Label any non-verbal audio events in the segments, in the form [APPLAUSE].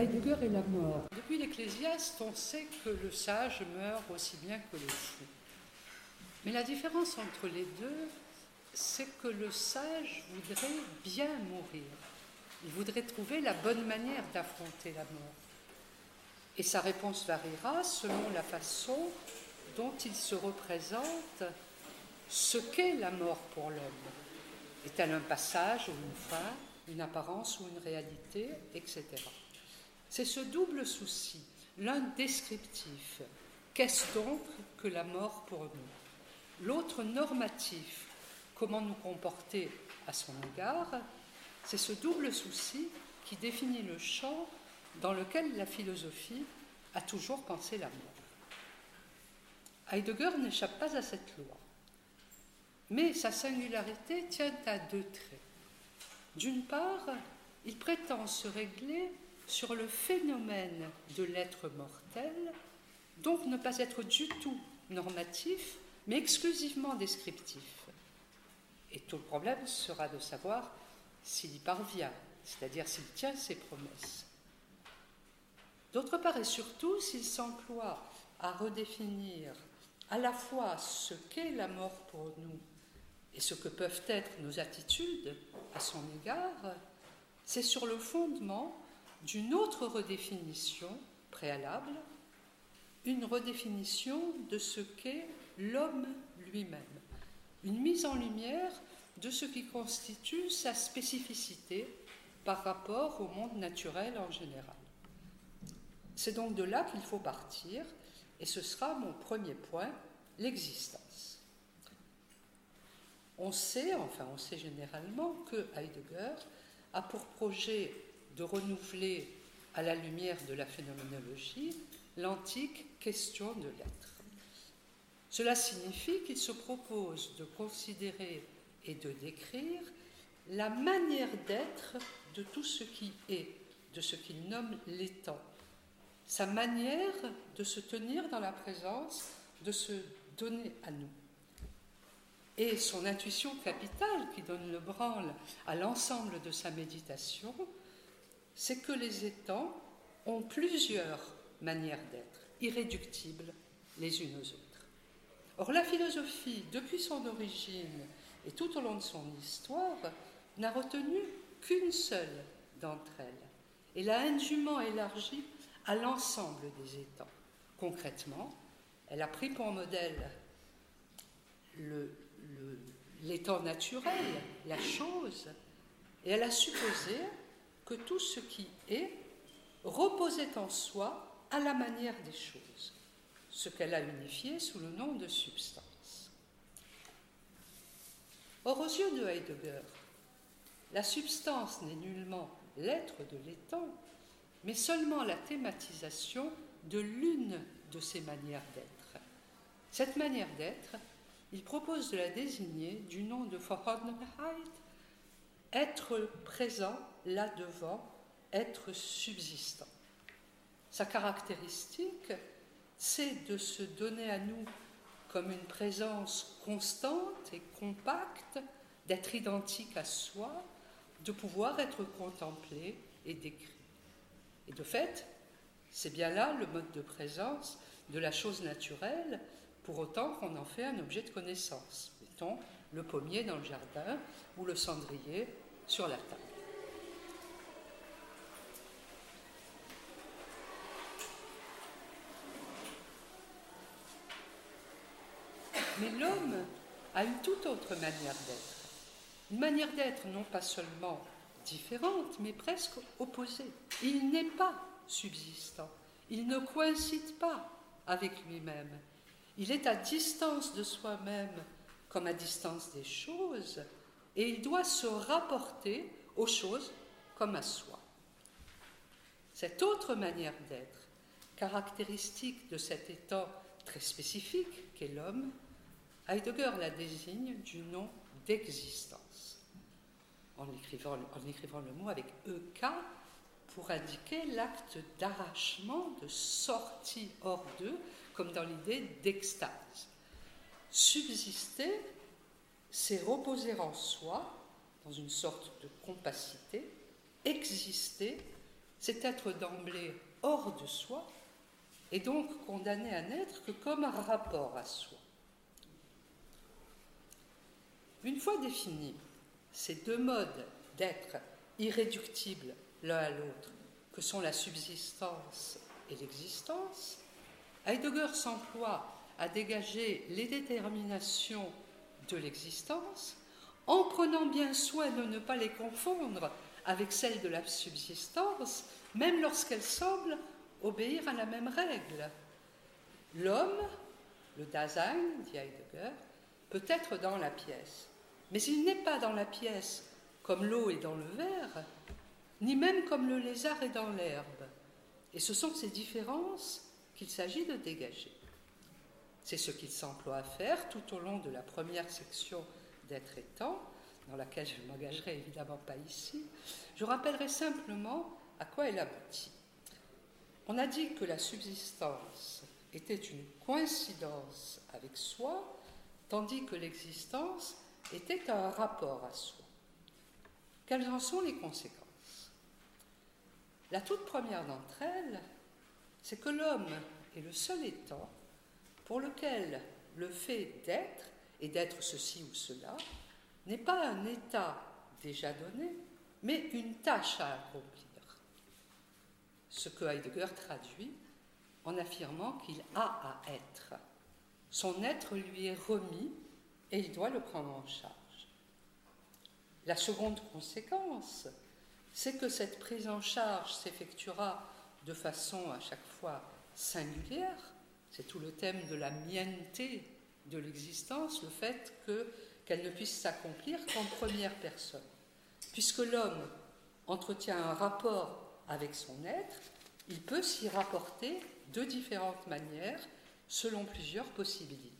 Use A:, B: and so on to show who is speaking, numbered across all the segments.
A: Heidegger et la mort. Depuis l'Ecclésiaste, on sait que le sage meurt aussi bien que le fou. Mais la différence entre les deux, c'est que le sage voudrait bien mourir. Il voudrait trouver la bonne manière d'affronter la mort. Et sa réponse variera selon la façon dont il se représente ce qu'est la mort pour l'homme. Est-elle un passage ou une fin, une apparence ou une réalité, etc. C'est ce double souci, l'un descriptif, qu'est-ce donc que la mort pour nous L'autre normatif, comment nous comporter à son égard, c'est ce double souci qui définit le champ dans lequel la philosophie a toujours pensé la mort. Heidegger n'échappe pas à cette loi, mais sa singularité tient à deux traits. D'une part, il prétend se régler sur le phénomène de l'être mortel, donc ne pas être du tout normatif, mais exclusivement descriptif. Et tout le problème sera de savoir s'il y parvient, c'est-à-dire s'il tient ses promesses. D'autre part et surtout, s'il s'emploie à redéfinir à la fois ce qu'est la mort pour nous et ce que peuvent être nos attitudes à son égard, c'est sur le fondement d'une autre redéfinition préalable, une redéfinition de ce qu'est l'homme lui-même, une mise en lumière de ce qui constitue sa spécificité par rapport au monde naturel en général. C'est donc de là qu'il faut partir, et ce sera mon premier point, l'existence. On sait, enfin on sait généralement, que Heidegger a pour projet de renouveler à la lumière de la phénoménologie l'antique question de l'être. Cela signifie qu'il se propose de considérer et de décrire la manière d'être de tout ce qui est, de ce qu'il nomme l'étant, sa manière de se tenir dans la présence, de se donner à nous. Et son intuition capitale qui donne le branle à l'ensemble de sa méditation, c'est que les étangs ont plusieurs manières d'être, irréductibles les unes aux autres. Or, la philosophie, depuis son origine et tout au long de son histoire, n'a retenu qu'une seule d'entre elles et l'a indûment élargie à l'ensemble des étangs. Concrètement, elle a pris pour modèle l'étang naturel, la chose, et elle a supposé que tout ce qui est reposait en soi à la manière des choses, ce qu'elle a unifié sous le nom de substance. Or, aux yeux de Heidegger, la substance n'est nullement l'être de l'étang, mais seulement la thématisation de l'une de ces manières d'être. Cette manière d'être, il propose de la désigner du nom de Vorhandenheit, être présent là devant, être subsistant. Sa caractéristique, c'est de se donner à nous comme une présence constante et compacte, d'être identique à soi, de pouvoir être contemplé et décrit. Et de fait, c'est bien là le mode de présence de la chose naturelle, pour autant qu'on en fait un objet de connaissance. Mettons le pommier dans le jardin ou le cendrier sur la table. Mais l'homme a une toute autre manière d'être. Une manière d'être non pas seulement différente, mais presque opposée. Il n'est pas subsistant. Il ne coïncide pas avec lui-même. Il est à distance de soi-même comme à distance des choses, et il doit se rapporter aux choses comme à soi. Cette autre manière d'être, caractéristique de cet état très spécifique qu'est l'homme, Heidegger la désigne du nom d'existence, en écrivant, le mot avec EK pour indiquer l'acte d'arrachement, de sortie hors d'eux, comme dans l'idée d'extase. Subsister, c'est reposer en soi, dans une sorte de compacité, exister, c'est être d'emblée hors de soi et donc condamné à n'être que comme un rapport à soi. Une fois définis ces deux modes d'être irréductibles l'un à l'autre, que sont la subsistance et l'existence, Heidegger s'emploie à dégager les déterminations de l'existence en prenant bien soin de ne pas les confondre avec celles de la subsistance, même lorsqu'elles semblent obéir à la même règle. L'homme, le Dasein, dit Heidegger, peut être dans la pièce, mais il n'est pas dans la pièce comme l'eau est dans le verre, ni même comme le lézard est dans l'herbe. Et ce sont ces différences qu'il s'agit de dégager. C'est ce qu'il s'emploie à faire tout au long de la première section d'être étant, dans laquelle je ne m'engagerai évidemment pas ici. Je rappellerai simplement à quoi elle aboutit. On a dit que la subsistance était une coïncidence avec soi, tandis que l'existence était un rapport à soi. Quelles en sont les conséquences? La toute première d'entre elles, c'est que l'homme est le seul étant pour lequel le fait d'être et d'être ceci ou cela n'est pas un état déjà donné, mais une tâche à accomplir ce que Heidegger traduit en affirmant qu'il a à être. Son être lui est remis et il doit le prendre en charge. La seconde conséquence, c'est que cette prise en charge s'effectuera de façon à chaque fois singulière. C'est tout le thème de la mienté de l'existence, le fait qu'elle ne puisse s'accomplir qu'en première personne. Puisque l'homme entretient un rapport avec son être, il peut s'y rapporter de différentes manières selon plusieurs possibilités.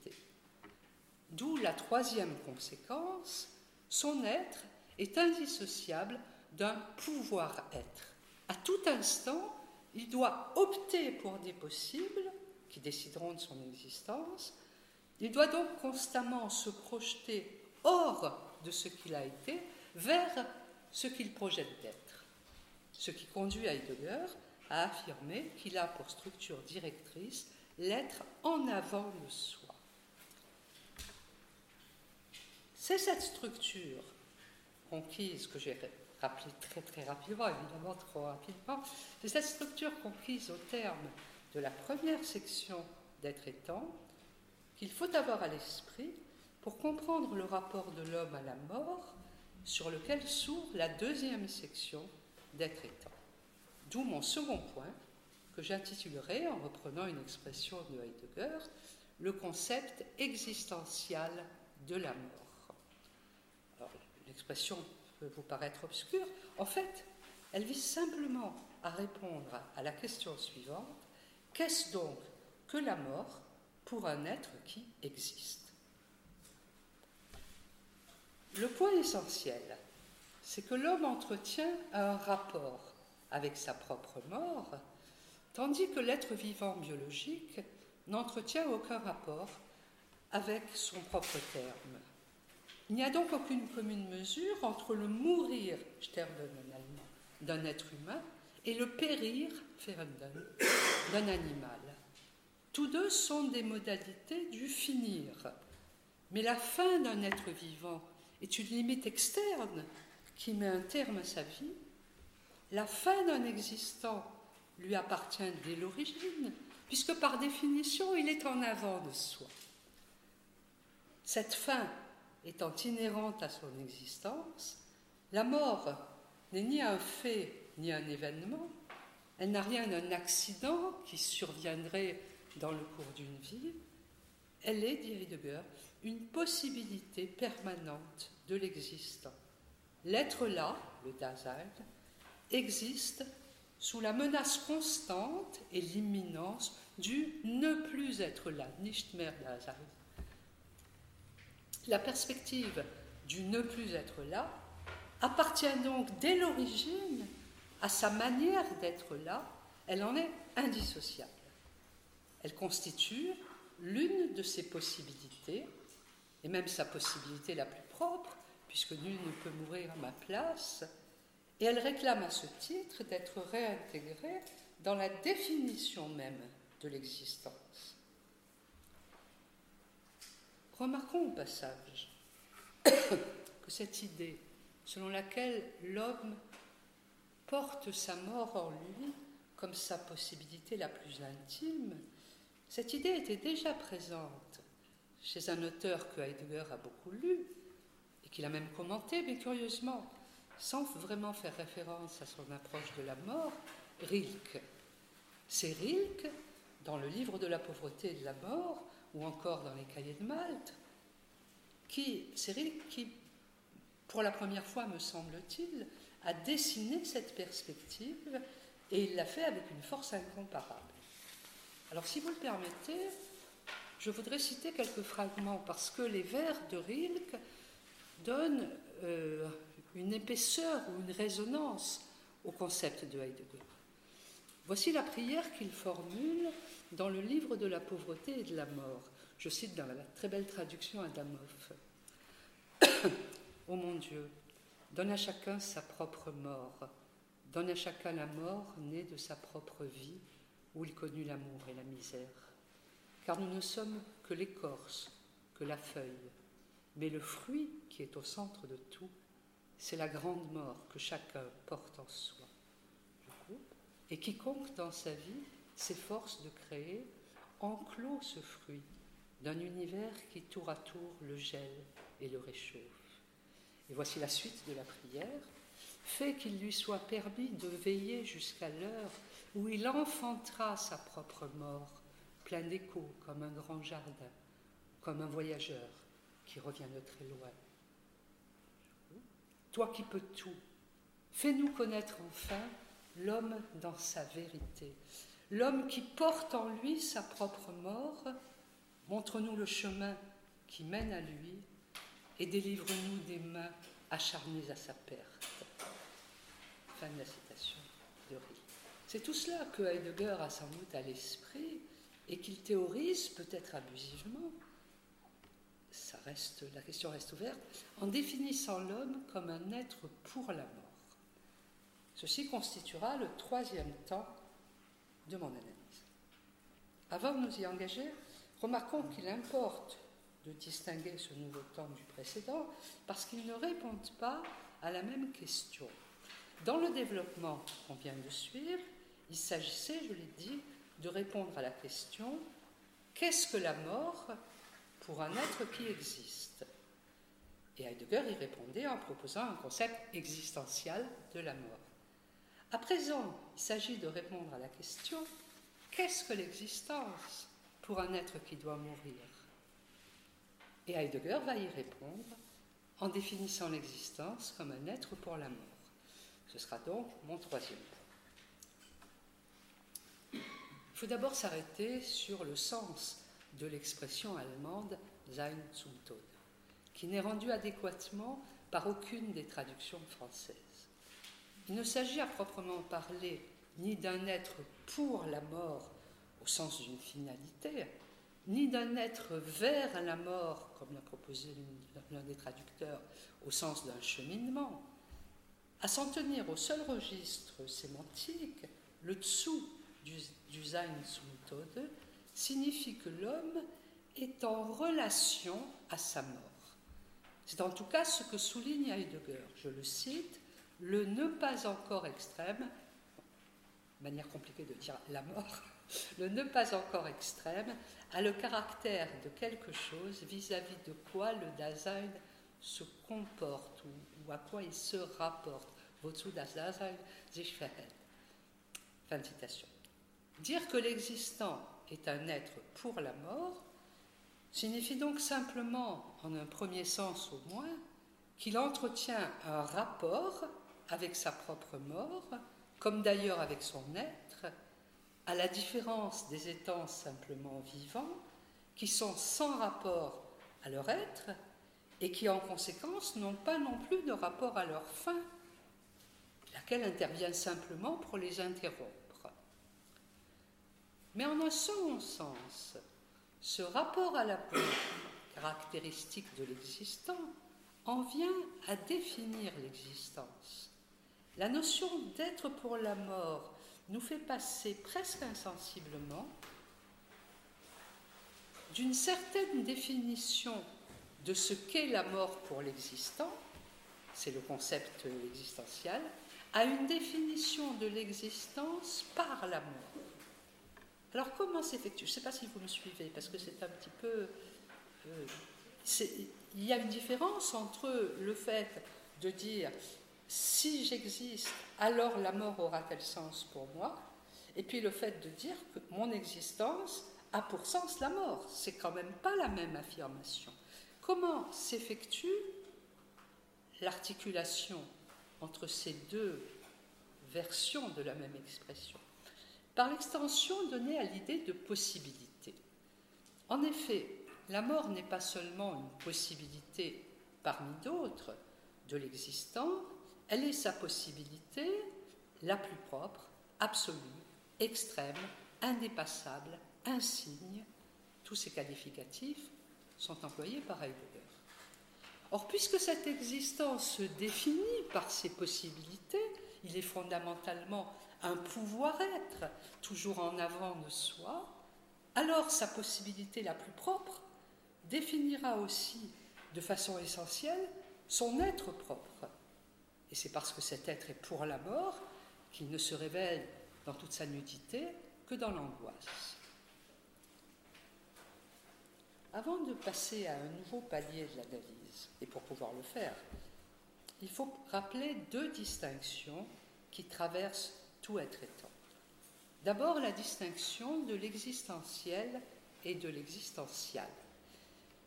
A: D'où la troisième conséquence, son être est indissociable d'un pouvoir-être. À tout instant, il doit opter pour des possibles qui décideront de son existence. Il doit donc constamment se projeter hors de ce qu'il a été vers ce qu'il projette d'être ce qui conduit Heidegger à affirmer qu'il a pour structure directrice l'être en avant de soi. C'est cette structure conquise que j'ai rappelée très très rapidement, évidemment trop rapidement, c'est cette structure conquise au terme de la première section d'être étant qu'il faut avoir à l'esprit pour comprendre le rapport de l'homme à la mort sur lequel s'ouvre la deuxième section d'être étant. D'où mon second point, que j'intitulerai, en reprenant une expression de Heidegger, le concept existentiel de la mort. L'expression peut vous paraître obscure. En fait, elle vise simplement à répondre à la question suivante qu'est-ce donc que la mort pour un être qui existe? Le point essentiel c'est que l'homme entretient un rapport avec sa propre mort, tandis que l'être vivant biologique n'entretient aucun rapport avec son propre terme. Il n'y a donc aucune commune mesure entre le mourir, sterben d'un être humain et le périr, ferenden, d'un animal. Tous deux sont des modalités du finir. Mais la fin d'un être vivant est une limite externe qui met un terme à sa vie, la fin d'un existant lui appartient dès l'origine, puisque par définition, il est en avant de soi. Cette fin étant inhérente à son existence, la mort n'est ni un fait ni un événement, elle n'a rien d'un accident qui surviendrait dans le cours d'une vie, elle est, dit Heidegger, une possibilité permanente de l'existant. L'être là, le Dasein, existe sous la menace constante et l'imminence du ne plus être là, nicht mehr Dasein. La perspective du ne plus être là appartient donc dès l'origine à sa manière d'être là, elle en est indissociable. Elle constitue l'une de ses possibilités, et même sa possibilité la plus propre, puisque nul ne peut mourir à ma place, et elle réclame à ce titre d'être réintégrée dans la définition même de l'existence. Remarquons au passage [COUGHS] que cette idée selon laquelle l'homme porte sa mort en lui comme sa possibilité la plus intime, cette idée était déjà présente chez un auteur que Heidegger a beaucoup lu et qu'il a même commenté, mais curieusement, sans vraiment faire référence à son approche de la mort, Rilke. C'est Rilke, dans le livre de la pauvreté et de la mort, ou encore dans les cahiers de Malte, qui, Rilke qui, pour la première fois, me semble-t-il, a dessiné cette perspective et il l'a fait avec une force incomparable. Alors, si vous le permettez, je voudrais citer quelques fragments parce que les vers de Rilke donnent euh, une épaisseur ou une résonance au concept de Heidegger. Voici la prière qu'il formule dans le livre de la pauvreté et de la mort. Je cite dans la très belle traduction Adamov. [COUGHS] Ô mon Dieu, donne à chacun sa propre mort, donne à chacun la mort née de sa propre vie, où il connut l'amour et la misère. Car nous ne sommes que l'écorce, que la feuille, mais le fruit qui est au centre de tout, c'est la grande mort que chacun porte en soi. Et quiconque dans sa vie s'efforce de créer enclos ce fruit d'un univers qui tour à tour le gèle et le réchauffe. Et voici la suite de la prière. Fait qu'il lui soit permis de veiller jusqu'à l'heure où il enfantera sa propre mort, plein d'écho comme un grand jardin, comme un voyageur qui revient de très loin. Toi qui peux tout, fais-nous connaître enfin l'homme dans sa vérité, l'homme qui porte en lui sa propre mort, montre-nous le chemin qui mène à lui et délivre-nous des mains acharnées à sa perte. Fin de la citation de Rie. C'est tout cela que Heidegger a sans doute à l'esprit et qu'il théorise peut-être abusivement la question reste ouverte, en définissant l'homme comme un être pour la mort. Ceci constituera le troisième temps de mon analyse. Avant de nous y engager, remarquons qu'il importe de distinguer ce nouveau temps du précédent parce qu'ils ne répondent pas à la même question. Dans le développement qu'on vient de suivre, il s'agissait, je l'ai dit, de répondre à la question qu'est-ce que la mort pour un être qui existe? Et Heidegger y répondait en proposant un concept existentiel de la mort. À présent, il s'agit de répondre à la question qu'est-ce que l'existence pour un être qui doit mourir? Et Heidegger va y répondre en définissant l'existence comme un être pour la mort. Ce sera donc mon troisième point. Il faut d'abord s'arrêter sur le sens de l'expression allemande Sein zum Tod, qui n'est rendue adéquatement par aucune des traductions françaises. Il ne s'agit à proprement parler ni d'un être pour la mort au sens d'une finalité, ni d'un être vers la mort, comme l'a proposé l'un des traducteurs, au sens d'un cheminement. À s'en tenir au seul registre sémantique, le dessous du, du Sein Tode signifie que l'homme est en relation à sa mort. C'est en tout cas ce que souligne Heidegger. Je le cite, le ne pas encore extrême, manière compliquée de dire la mort, [LAUGHS] le ne pas encore extrême a le caractère de quelque chose vis-à-vis de quoi le Dasein se comporte ou, à quoi il se rapporte. Wozu das Dasein. Fin citation. Dire que l'existant est un être pour la mort, signifie donc simplement, en un premier sens au moins, qu'il entretient un rapport avec sa propre mort, comme d'ailleurs avec son être, à la différence des étangs simplement vivants, qui sont sans rapport à leur être et qui en conséquence n'ont pas non plus de rapport à leur fin, laquelle intervient simplement pour les interrompre. Mais en un second sens, ce rapport à la peau, [COUGHS] caractéristique de l'existant, en vient à définir l'existence. La notion d'être pour la mort nous fait passer presque insensiblement d'une certaine définition de ce qu'est la mort pour l'existant, c'est le concept existentiel, à une définition de l'existence par la mort. Alors comment s'effectue? Je ne sais pas si vous me suivez, parce que c'est un petit peu... Euh, il y a une différence entre le fait de dire si j'existe, alors la mort aura-t-elle sens pour moi? Et puis le fait de dire que mon existence a pour sens la mort. C'est quand même pas la même affirmation. Comment s'effectue l'articulation entre ces deux versions de la même expression? Par l'extension donnée à l'idée de possibilité. En effet, la mort n'est pas seulement une possibilité parmi d'autres de l'existant, elle est sa possibilité la plus propre, absolue, extrême, indépassable, insigne. Tous ces qualificatifs sont employés par Heidegger. Or, puisque cette existence se définit par ses possibilités, il est fondamentalement un pouvoir-être, toujours en avant de soi, alors sa possibilité la plus propre définira aussi de façon essentielle son être propre. Et c'est parce que cet être est pour la mort qu'il ne se révèle dans toute sa nudité que dans l'angoisse. Avant de passer à un nouveau palier de l'analyse, et pour pouvoir le faire, il faut rappeler deux distinctions qui traversent tout être étant. D'abord la distinction de l'existentiel et de l'existential.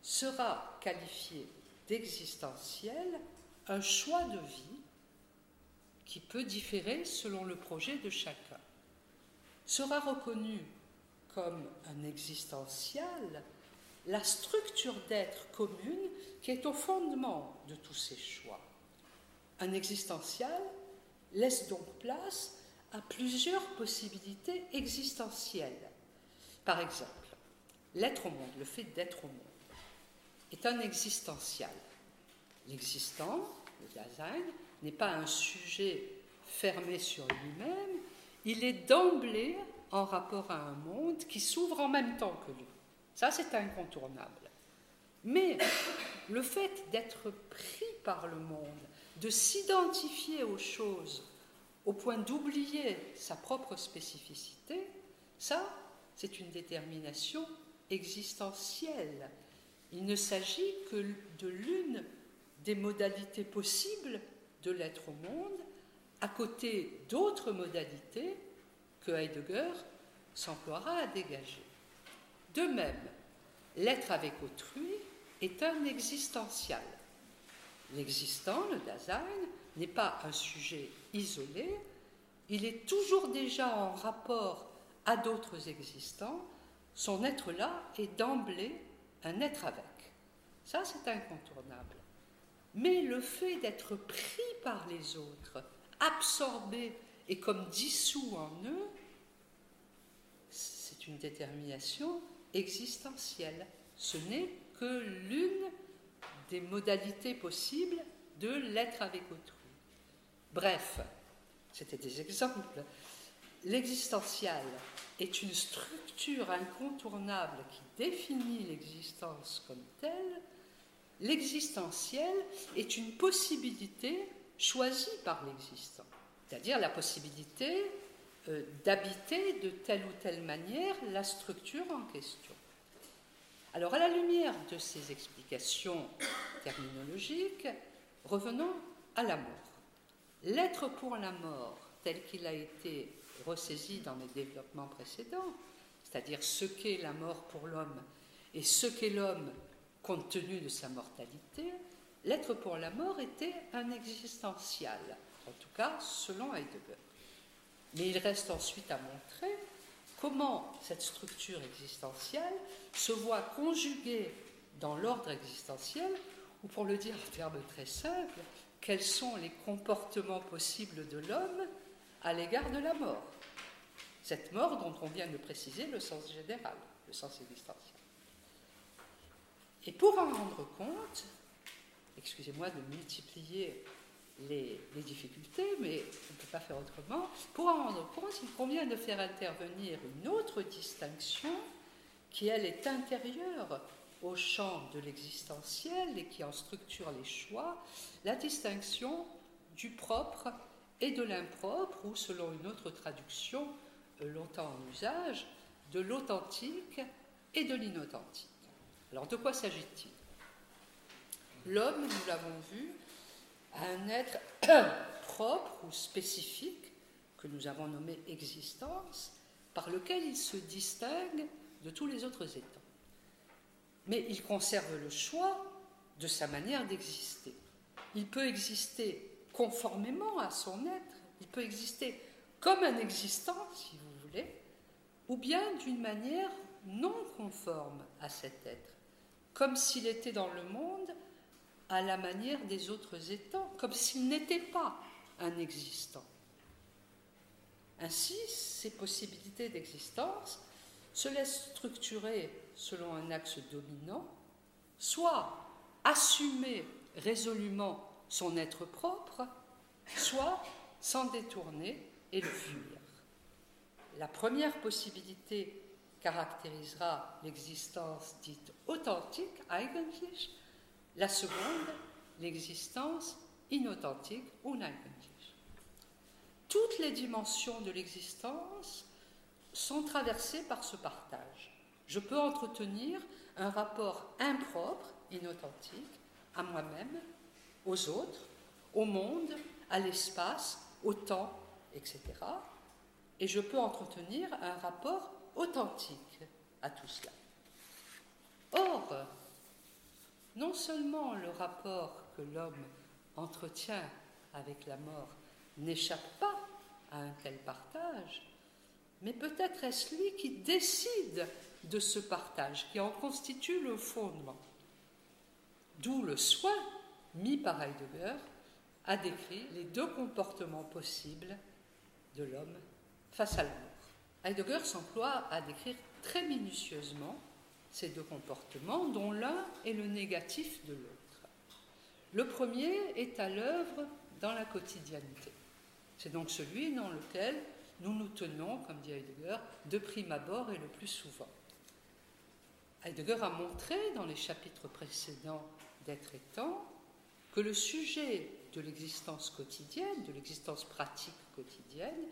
A: Sera qualifié d'existentiel un choix de vie qui peut différer selon le projet de chacun, sera reconnu comme un existentiel la structure d'être commune qui est au fondement de tous ces choix. Un existentiel laisse donc place à plusieurs possibilités existentielles. Par exemple, l'être au monde, le fait d'être au monde, est un existentiel. L'existant, le Dasein, n'est pas un sujet fermé sur lui-même, il est d'emblée en rapport à un monde qui s'ouvre en même temps que lui. Ça, c'est incontournable. Mais le fait d'être pris par le monde, de s'identifier aux choses au point d'oublier sa propre spécificité, ça, c'est une détermination existentielle. Il ne s'agit que de l'une des modalités possibles de l'être au monde, à côté d'autres modalités que Heidegger s'emploiera à dégager. De même, l'être avec autrui est un existentiel. L'existant, le Dasein, n'est pas un sujet isolé, il est toujours déjà en rapport à d'autres existants, son être là est d'emblée un être avec. Ça, c'est incontournable. Mais le fait d'être pris par les autres, absorbé et comme dissous en eux, c'est une détermination existentielle. Ce n'est que l'une des modalités possibles de l'être avec autrui. Bref, c'était des exemples. L'existentiel est une structure incontournable qui définit l'existence comme telle l'existentiel est une possibilité choisie par l'existant, c'est-à-dire la possibilité euh, d'habiter de telle ou telle manière la structure en question. Alors, à la lumière de ces explications terminologiques, revenons à la mort. L'être pour la mort, tel qu'il a été ressaisi dans les développements précédents, c'est-à-dire ce qu'est la mort pour l'homme et ce qu'est l'homme compte tenu de sa mortalité, l'être pour la mort était un existentiel, en tout cas selon Heidegger. Mais il reste ensuite à montrer comment cette structure existentielle se voit conjuguée dans l'ordre existentiel, ou pour le dire en termes très simples, quels sont les comportements possibles de l'homme à l'égard de la mort. Cette mort dont on vient de préciser le sens général, le sens existentiel. Et pour en rendre compte, excusez-moi de multiplier les, difficultés, mais on ne peut pas faire autrement. Pour en rendre compte, il convient de faire intervenir une autre distinction qui, elle, est intérieure au champ de l'existentiel et qui en structure les choix, la distinction du propre et de l'impropre, ou selon une autre traduction euh, longtemps en usage, de l'authentique et de l'inauthentique. Alors de quoi s'agit-il? L'homme, nous l'avons vu, a un être [CLEARS THROAT] propre ou spécifique, que nous avons nommé existence, par lequel il se distingue de tous les autres états. Mais il conserve le choix de sa manière d'exister. Il peut exister conformément à son être, il peut exister comme un existant, si vous voulez, ou bien d'une manière non conforme à cet être, comme s'il était dans le monde à la manière des autres états, comme s'il n'était pas un existant. Ainsi, ces possibilités d'existence se laissent structurer selon un axe dominant, soit assumer résolument son être propre, soit s'en détourner et le fuir. La première possibilité caractérisera l'existence dite authentique, eigentlich, la seconde, l'existence inauthentique, uneigentlich. Toutes les dimensions de l'existence sont traversées par ce partage. Je peux entretenir un rapport impropre, inauthentique, à moi-même, aux autres, au monde, à l'espace, au temps, etc. Et je peux entretenir un rapport authentique à tout cela. Or, non seulement le rapport que l'homme entretient avec la mort n'échappe pas à un tel partage, mais peut-être est-ce lui qui décide de ce partage, qui en constitue le fondement. D'où le soin mis par Heidegger à décrire les deux comportements possibles de l'homme face à la mort. Heidegger s'emploie à décrire très minutieusement ces deux comportements, dont l'un est le négatif de l'autre. Le premier est à l'œuvre dans la quotidienneté. C'est donc celui dans lequel nous nous tenons, comme dit Heidegger, de prime abord et le plus souvent. Heidegger a montré dans les chapitres précédents d'être temps que le sujet de l'existence quotidienne, de l'existence pratique quotidienne,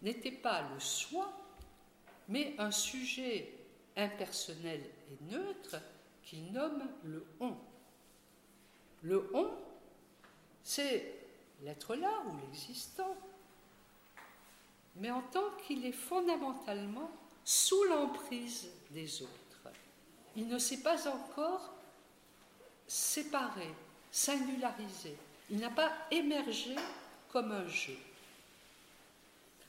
A: n'était pas le soi, mais un sujet impersonnel et neutre qu'il nomme le on. Le on, c'est l'être là ou l'existant, mais en tant qu'il est fondamentalement sous l'emprise des autres. Il ne s'est pas encore séparé, singularisé. Il n'a pas émergé comme un jeu.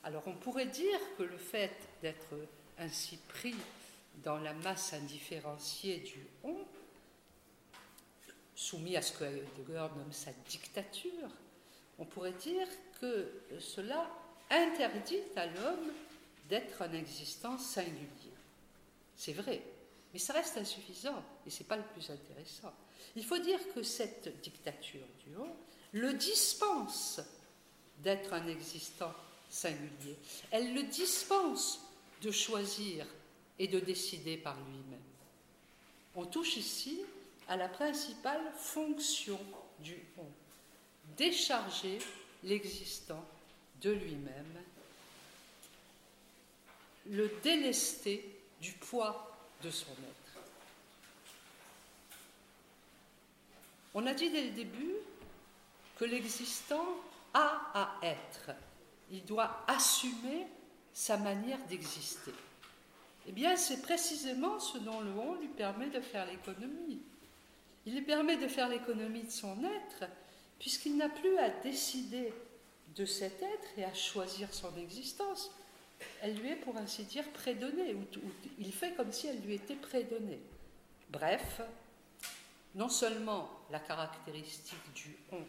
A: Alors on pourrait dire que le fait d'être ainsi pris dans la masse indifférenciée du on, soumis à ce que Heidegger nomme sa dictature, on pourrait dire que cela interdit à l'homme d'être un existant singulier. C'est vrai, mais ça reste insuffisant et ce n'est pas le plus intéressant. Il faut dire que cette dictature du on le dispense d'être un existant singulier. Elle le dispense de choisir et de décider par lui-même. On touche ici à la principale fonction du on, décharger l'existant de lui-même, le délester du poids de son être. On a dit dès le début que l'existant a à être, il doit assumer sa manière d'exister. Eh bien, c'est précisément ce dont le on lui permet de faire l'économie. Il lui permet de faire l'économie de son être, puisqu'il n'a plus à décider de cet être et à choisir son existence. Elle lui est, pour ainsi dire, prédonnée, ou, il fait comme si elle lui était prédonnée. Bref, non seulement la caractéristique du on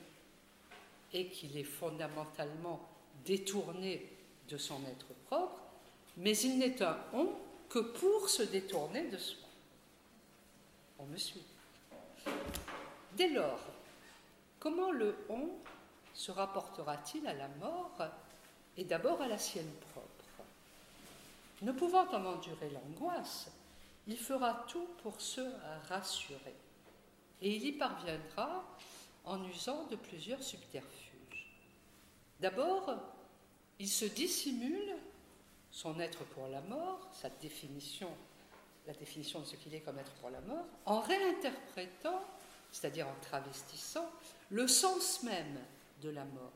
A: est qu'il est fondamentalement détourné de son être propre, mais il n'est un on que pour se détourner de soi. On me suit. Dès lors, comment le on se rapportera-t-il à la mort et d'abord à la sienne propre? Ne pouvant en endurer l'angoisse, il fera tout pour se rassurer. Et il y parviendra en usant de plusieurs subterfuges. D'abord, il se dissimule son être pour la mort, sa définition, la définition de ce qu'il est comme être pour la mort, en réinterprétant, c'est-à-dire en travestissant, le sens même de la mort.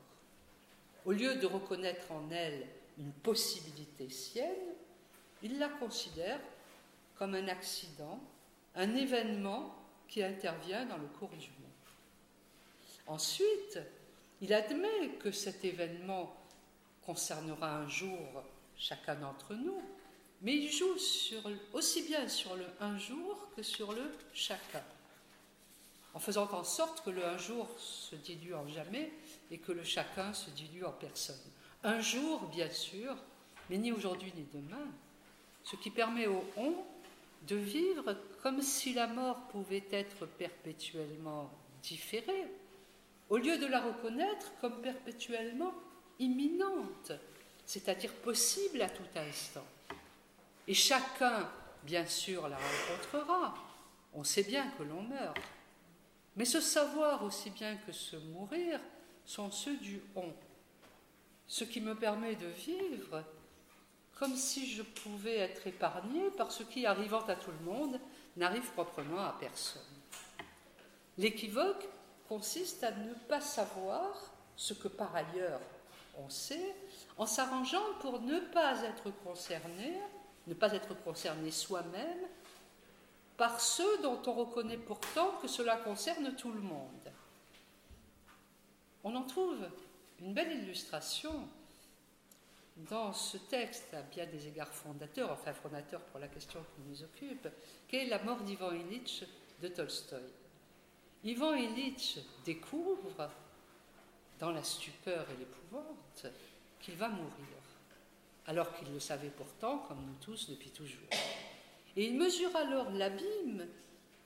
A: Au lieu de reconnaître en elle une possibilité sienne, il la considère comme un accident, un événement qui intervient dans le cours du monde. Ensuite, il admet que cet événement concernera un jour chacun d'entre nous, mais il joue aussi bien sur le un jour que sur le chacun, en faisant en sorte que le un jour se dilue en jamais et que le chacun se dilue en personne. Un jour, bien sûr, mais ni aujourd'hui ni demain, ce qui permet au on de vivre comme si la mort pouvait être perpétuellement différée, au lieu de la reconnaître comme perpétuellement imminente, c'est-à-dire possible à tout instant. Et chacun, bien sûr, la rencontrera. On sait bien que l'on meurt. Mais ce savoir aussi bien que ce mourir sont ceux du on. Ce qui me permet de vivre comme si je pouvais être épargné par ce qui, arrivant à tout le monde, n'arrive proprement à personne. L'équivoque consiste à ne pas savoir ce que par ailleurs en s'arrangeant pour ne pas être concerné, ne pas être concerné soi-même par ceux dont on reconnaît pourtant que cela concerne tout le monde. On en trouve une belle illustration dans ce texte, à bien des égards fondateur, enfin fondateur pour la question qui nous occupe, qu'est la mort d'Ivan Illich de Tolstoï. Ivan Illich découvre, dans la stupeur et l'épouvante, qu'il va mourir, alors qu'il le savait pourtant, comme nous tous, depuis toujours. Et il mesure alors l'abîme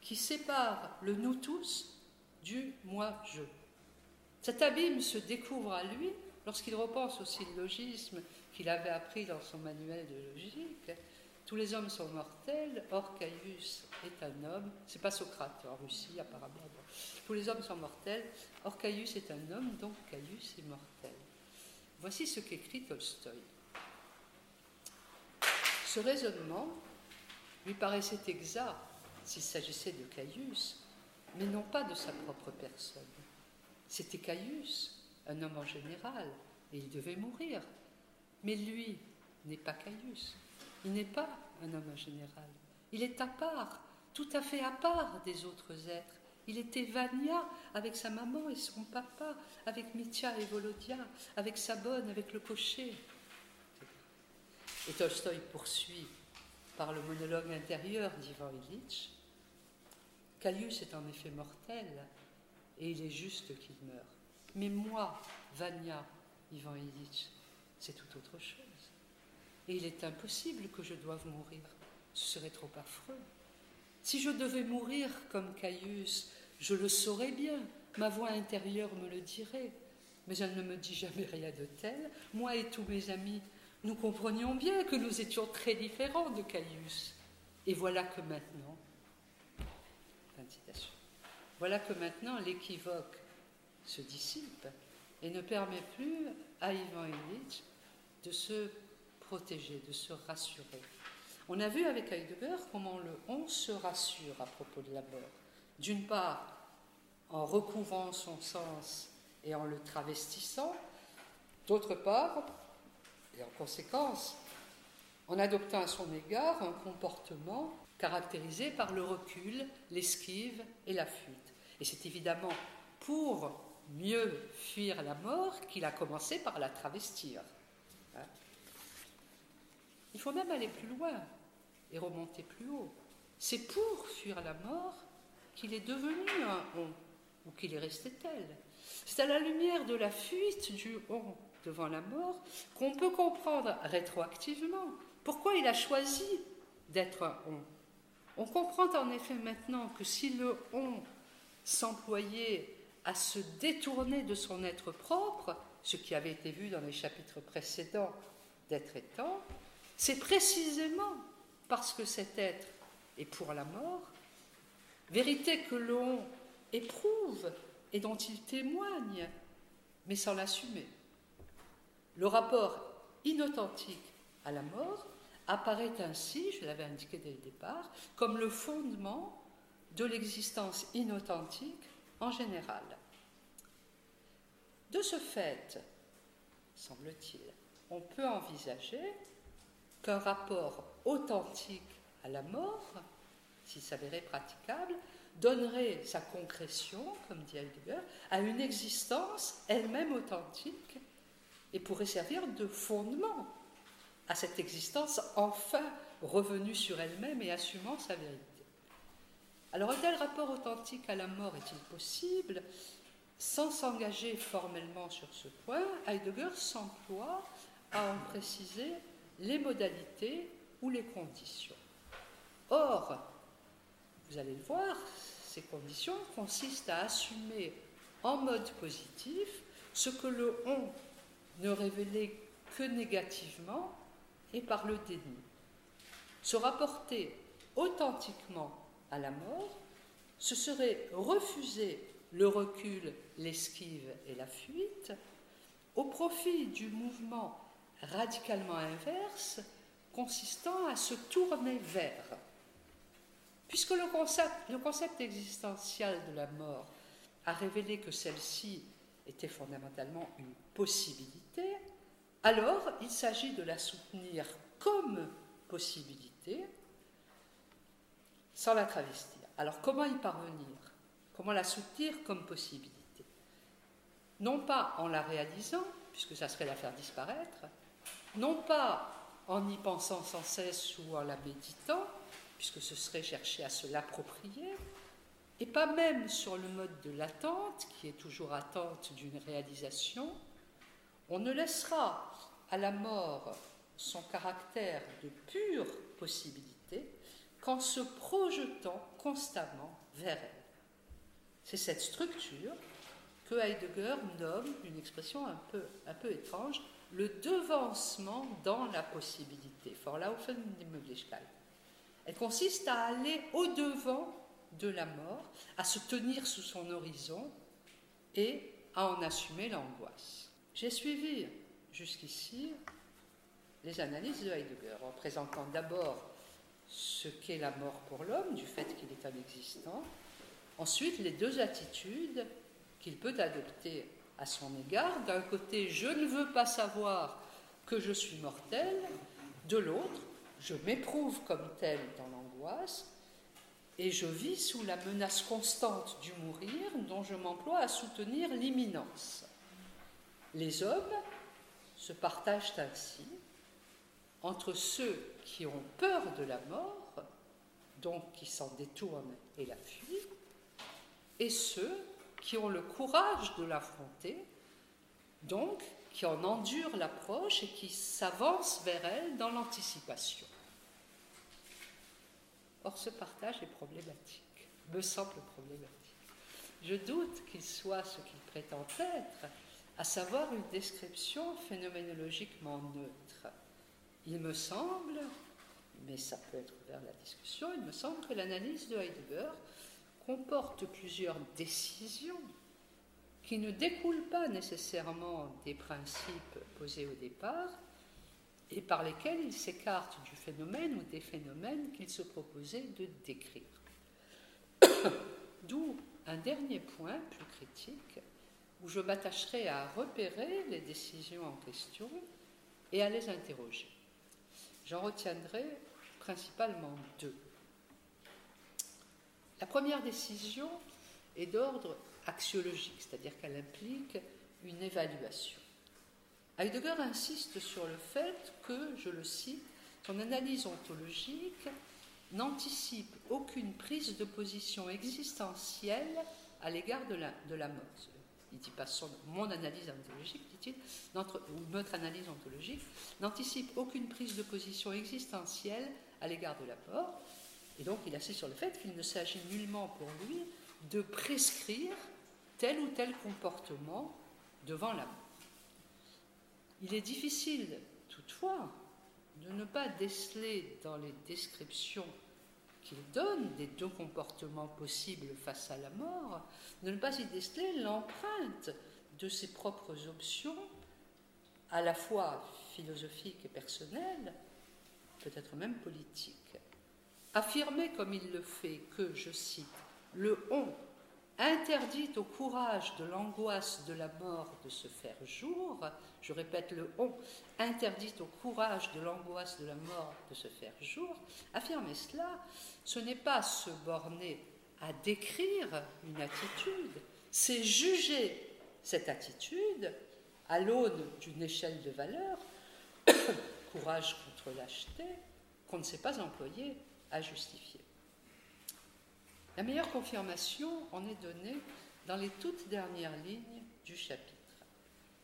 A: qui sépare le nous tous du moi-je. Cet abîme se découvre à lui lorsqu'il repense au syllogisme qu'il avait appris dans son manuel de logique. Tous les hommes sont mortels, or Caius est un homme. C'est pas Socrate en Russie apparemment. Tous les hommes sont mortels, or Caius est un homme, donc Caius est mortel. Voici ce qu'écrit Tolstoï. Ce raisonnement lui paraissait exact s'il s'agissait de Caius, mais non pas de sa propre personne. C'était Caius, un homme en général, et il devait mourir. Mais lui n'est pas Caius, il n'est pas un homme en général. Il est à part, tout à fait à part des autres êtres. Il était Vania avec sa maman et son papa, avec Mitya et Volodia, avec sa bonne, avec le cocher. Et Tolstoï poursuit par le monologue intérieur d'Ivan Illich. Caius est en effet mortel et il est juste qu'il meure. Mais moi, Vania, Ivan Illich, c'est tout autre chose. Et il est impossible que je doive mourir. Ce serait trop affreux. Si je devais mourir comme Caius, je le saurais bien, ma voix intérieure me le dirait, mais elle ne me dit jamais rien de tel. Moi et tous mes amis, nous comprenions bien que nous étions très différents de Caius. Et voilà que maintenant, voilà que maintenant l'équivoque se dissipe et ne permet plus à Ivan Illich de se protéger, de se rassurer. On a vu avec Heidegger comment le on se rassure à propos de la mort. D'une part, en recouvrant son sens et en le travestissant, d'autre part, et en conséquence, en adoptant à son égard un comportement caractérisé par le recul, l'esquive et la fuite. Et c'est évidemment pour mieux fuir la mort qu'il a commencé par la travestir. Il faut même aller plus loin et remonter plus haut. C'est pour fuir la mort qu'il est devenu un on, ou qu'il est resté tel. C'est à la lumière de la fuite du on devant la mort qu'on peut comprendre rétroactivement pourquoi il a choisi d'être un on. On comprend en effet maintenant que si le on s'employait à se détourner de son être propre, ce qui avait été vu dans les chapitres précédents d'être étant, c'est précisément parce que cet être est pour la mort, vérité que l'on éprouve et dont il témoigne, mais sans l'assumer. Le rapport inauthentique à la mort apparaît ainsi, je l'avais indiqué dès le départ, comme le fondement de l'existence inauthentique en général. De ce fait, semble-t-il, on peut envisager qu'un rapport authentique à la mort, s'il s'avérait praticable, donnerait sa concrétion, comme dit Heidegger, à une existence elle-même authentique et pourrait servir de fondement à cette existence enfin revenue sur elle-même et assumant sa vérité. Alors un tel rapport authentique à la mort est-il possible? Sans s'engager formellement sur ce point, Heidegger s'emploie à en préciser les modalités ou les conditions. Or, vous allez le voir, ces conditions consistent à assumer en mode positif ce que le on ne révélait que négativement et par le déni. Se rapporter authentiquement à la mort, ce serait refuser le recul, l'esquive et la fuite au profit du mouvement radicalement inverse consistant à se tourner vers. Puisque le concept, le concept existentiel de la mort a révélé que celle-ci était fondamentalement une possibilité, alors il s'agit de la soutenir comme possibilité sans la travestir. Alors comment y parvenir? Comment la soutenir comme possibilité? Non pas en la réalisant, puisque ça serait la faire disparaître, non pas en y pensant sans cesse ou en la méditant, puisque ce serait chercher à se l'approprier, et pas même sur le mode de l'attente, qui est toujours attente d'une réalisation, on ne laissera à la mort son caractère de pure possibilité qu'en se projetant constamment vers elle. C'est cette structure que Heidegger nomme, une expression un peu, un peu étrange, le devancement dans la possibilité, Vorlaufen die Möglichkeit. Elle consiste à aller au-devant de la mort, à se tenir sous son horizon et à en assumer l'angoisse. J'ai suivi jusqu'ici les analyses de Heidegger en présentant d'abord ce qu'est la mort pour l'homme, du fait qu'il est un existant, ensuite les deux attitudes qu'il peut adopter à son égard. D'un côté, je ne veux pas savoir que je suis mortel, de l'autre, je m'éprouve comme tel dans l'angoisse, et je vis sous la menace constante du mourir dont je m'emploie à soutenir l'imminence. Les hommes se partagent ainsi entre ceux qui ont peur de la mort, donc qui s'en détournent et la fuient, et ceux qui ont le courage de l'affronter, donc qui en endurent l'approche et qui s'avancent vers elle dans l'anticipation. Or, ce partage est problématique, me semble problématique. Je doute qu'il soit ce qu'il prétend être, à savoir une description phénoménologiquement neutre. Il me semble, mais ça peut être ouvert à la discussion, il me semble que l'analyse de Heidegger comporte plusieurs décisions qui ne découlent pas nécessairement des principes posés au départ et par lesquels il s'écarte du phénomène ou des phénomènes qu'il se proposait de décrire. [COUGHS] D'où un dernier point plus critique où je m'attacherai à repérer les décisions en question et à les interroger. J'en retiendrai principalement deux. La première décision est d'ordre axiologique, c'est-à-dire qu'elle implique une évaluation. Heidegger insiste sur le fait que, je le cite, son analyse ontologique n'anticipe aucune prise de position existentielle à l'égard de la, mort. Il dit pas son, mon analyse ontologique, dit-il, ou notre analyse ontologique, n'anticipe aucune prise de position existentielle à l'égard de la mort. Et donc il insiste sur le fait qu'il ne s'agit nullement pour lui de prescrire tel ou tel comportement devant la mort. Il est difficile, toutefois, de ne pas déceler dans les descriptions qu'il donne des deux comportements possibles face à la mort, de ne pas y déceler l'empreinte de ses propres options, à la fois philosophiques et personnelles, peut-être même politiques. Affirmer comme il le fait que, je cite, le on interdit au courage de l'angoisse de la mort de se faire jour, je répète le on, interdit au courage de l'angoisse de la mort de se faire jour, affirmer cela, ce n'est pas se borner à décrire une attitude, c'est juger cette attitude à l'aune d'une échelle de valeur, [COUGHS] courage contre lâcheté, qu'on ne sait pas employer justifier. La meilleure confirmation en est donnée dans les toutes dernières lignes du chapitre.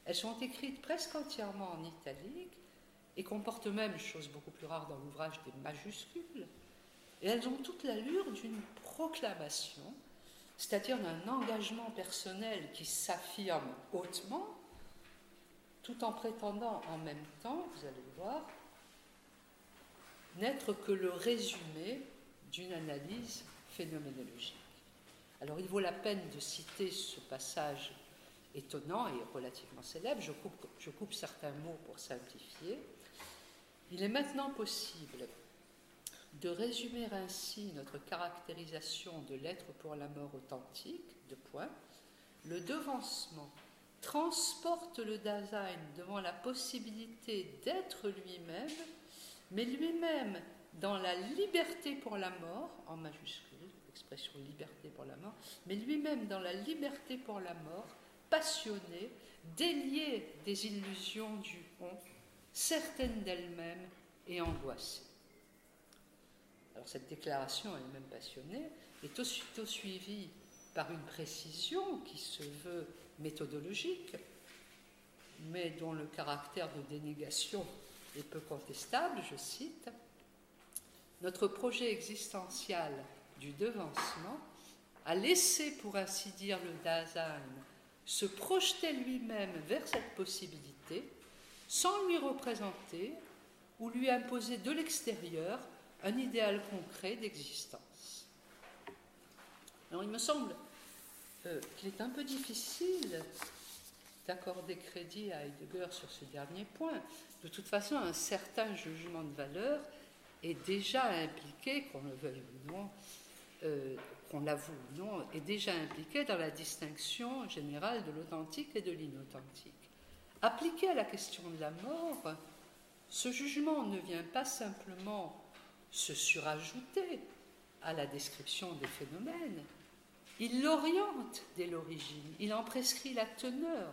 A: Elles sont écrites presque entièrement en italique et comportent même, chose beaucoup plus rare dans l'ouvrage, des majuscules. Et elles ont toute l'allure d'une proclamation, c'est-à-dire d'un engagement personnel qui s'affirme hautement, tout en prétendant en même temps, vous allez le voir, n'être que le résumé d'une analyse phénoménologique. Alors il vaut la peine de citer ce passage étonnant et relativement célèbre. Je coupe, certains mots pour simplifier. Il est maintenant possible de résumer ainsi notre caractérisation de l'être pour la mort authentique, de point. Le devancement transporte le Dasein devant la possibilité d'être lui-même, mais lui-même dans la liberté pour la mort, en majuscule, expression liberté pour la mort, mais lui-même dans la liberté pour la mort, passionné, délié des illusions du on, certaine d'elle-même et angoissée. Alors cette déclaration elle-même passionnée est aussitôt suivie par une précision qui se veut méthodologique, mais dont le caractère de dénégation peu contestable, je cite, Notre projet existentiel du devancement a laissé, pour ainsi dire, le Dasein se projeter lui-même vers cette possibilité sans lui représenter ou lui imposer de l'extérieur un idéal concret d'existence. Alors il me semble euh, qu'il est un peu difficile d'accorder crédit à Heidegger sur ce dernier point. De toute façon, un certain jugement de valeur est déjà impliqué, qu'on le veuille ou non, euh, qu'on l'avoue ou non, est déjà impliqué dans la distinction générale de l'authentique et de l'inauthentique. Appliqué à la question de la mort, ce jugement ne vient pas simplement se surajouter à la description des phénomènes, il l'oriente dès l'origine, il en prescrit la teneur,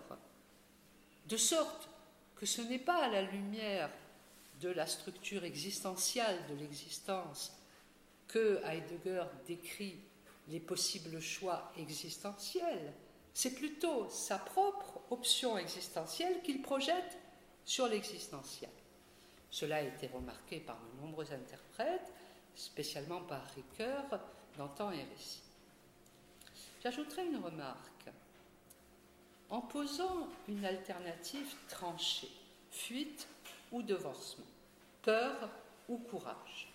A: de sorte que ce n'est pas à la lumière de la structure existentielle de l'existence que Heidegger décrit les possibles choix existentiels, c'est plutôt sa propre option existentielle qu'il projette sur l'existentiel. Cela a été remarqué par de nombreux interprètes, spécialement par Ricoeur dans Temps et Récit. J'ajouterai une remarque. En posant une alternative tranchée, fuite ou devancement, peur ou courage,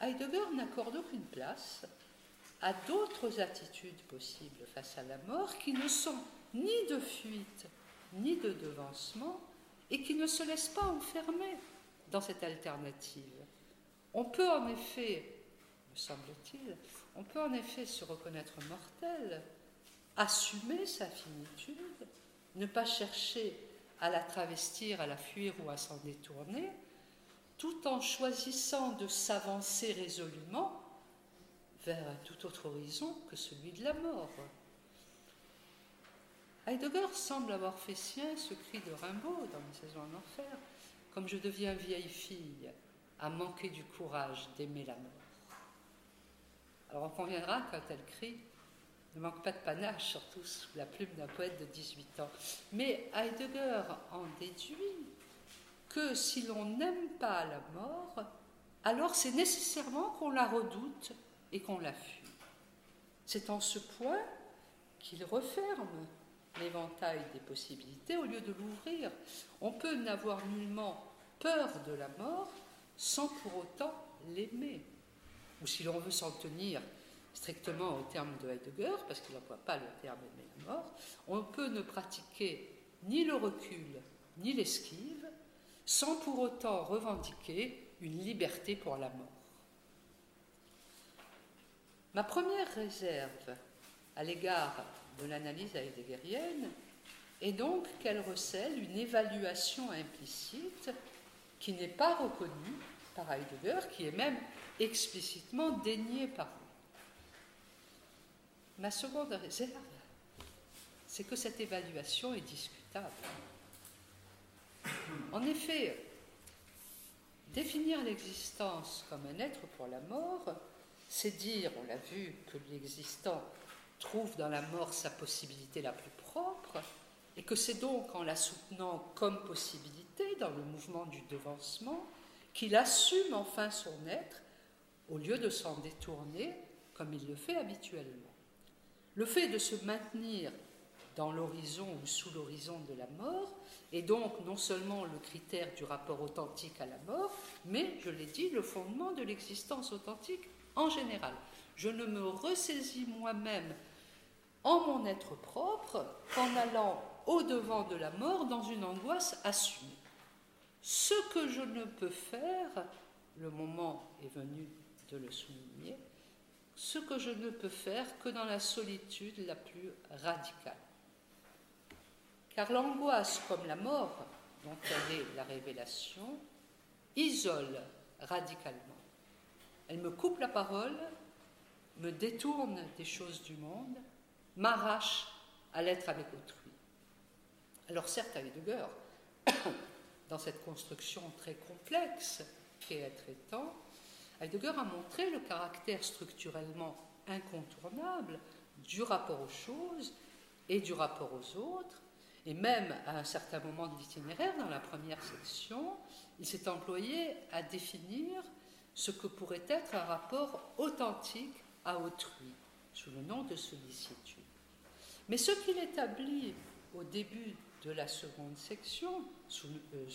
A: Heidegger n'accorde aucune place à d'autres attitudes possibles face à la mort qui ne sont ni de fuite ni de devancement et qui ne se laissent pas enfermer dans cette alternative. On peut en effet, me semble-t-il, on peut en effet se reconnaître mortel, assumer sa finitude, ne pas chercher à la travestir, à la fuir ou à s'en détourner, tout en choisissant de s'avancer résolument vers tout autre horizon que celui de la mort. Heidegger semble avoir fait sien ce cri de Rimbaud dans Une saison en enfer, comme je deviens vieille fille, à manquer du courage d'aimer la mort. Alors on conviendra qu'un tel cri ne manque pas de panache, surtout sous la plume d'un poète de 18 ans. Mais Heidegger en déduit que si l'on n'aime pas la mort, alors c'est nécessairement qu'on la redoute et qu'on la fuit. C'est en ce point qu'il referme l'éventail des possibilités au lieu de l'ouvrir. On peut n'avoir nullement peur de la mort sans pour autant l'aimer. Ou si l'on veut s'en tenir strictement au terme de Heidegger, parce qu'il n'emploie pas le terme aimer la mort, on peut ne pratiquer ni le recul ni l'esquive sans pour autant revendiquer une liberté pour la mort. Ma première réserve à l'égard de l'analyse heideggerienne est donc qu'elle recèle une évaluation implicite qui n'est pas reconnue par Heidegger, qui est même explicitement déniée par. Ma seconde réserve, c'est que cette évaluation est discutable. En effet, définir l'existence comme un être pour la mort, c'est dire, on l'a vu, que l'existant trouve dans la mort sa possibilité la plus propre, et que c'est donc en la soutenant comme possibilité dans le mouvement du devancement qu'il assume enfin son être au lieu de s'en détourner comme il le fait habituellement. Le fait de se maintenir dans l'horizon ou sous l'horizon de la mort est donc non seulement le critère du rapport authentique à la mort, mais, je l'ai dit, le fondement de l'existence authentique en général. Je ne me ressaisis moi-même en mon être propre qu'en allant au-devant de la mort dans une angoisse assumée. Ce que je ne peux faire, le moment est venu de le souligner, ce que je ne peux faire que dans la solitude la plus radicale. Car l'angoisse comme la mort, dont elle est la révélation, isole radicalement. Elle me coupe la parole, me détourne des choses du monde, m'arrache à l'être avec autrui. Alors certes, Heidegger, [COUGHS] dans cette construction très complexe qu'est être étant, Heidegger a montré le caractère structurellement incontournable du rapport aux choses et du rapport aux autres, et même à un certain moment de l'itinéraire, dans la première section, il s'est employé à définir ce que pourrait être un rapport authentique à autrui, sous le nom de sollicitude. Mais ce qu'il établit au début de la seconde section, euh,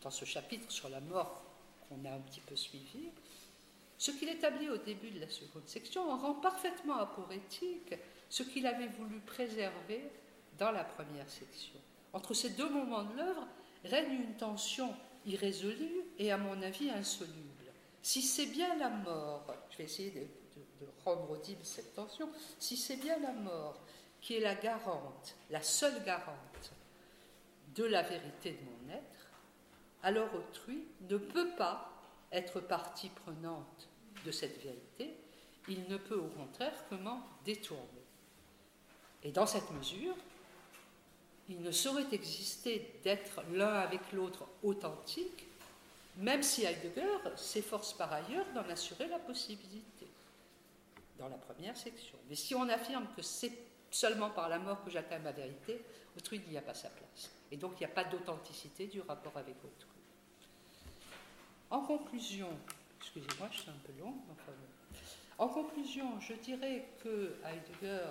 A: dans ce chapitre sur la mort qu'on a un petit peu suivi, ce qu'il établit au début de la seconde section rend parfaitement aporétique ce qu'il avait voulu préserver dans la première section. Entre ces deux moments de l'œuvre règne une tension irrésolue et à mon avis insoluble. Si c'est bien la mort, je vais essayer de, rendre audible cette tension, si c'est bien la mort qui est la garante, la seule garante de la vérité de mon être, alors autrui ne peut pas être partie prenante de cette vérité, il ne peut au contraire que m'en détourner. Et dans cette mesure, il ne saurait exister d'être l'un avec l'autre authentique, même si Heidegger s'efforce par ailleurs d'en assurer la possibilité, dans la première section. Mais si on affirme que c'est seulement par la mort que j'atteins ma vérité, autrui n'y a pas sa place. Et donc il n'y a pas d'authenticité du rapport avec autrui. En conclusion, excusez-moi, je suis un peu long, en conclusion, je dirais que Heidegger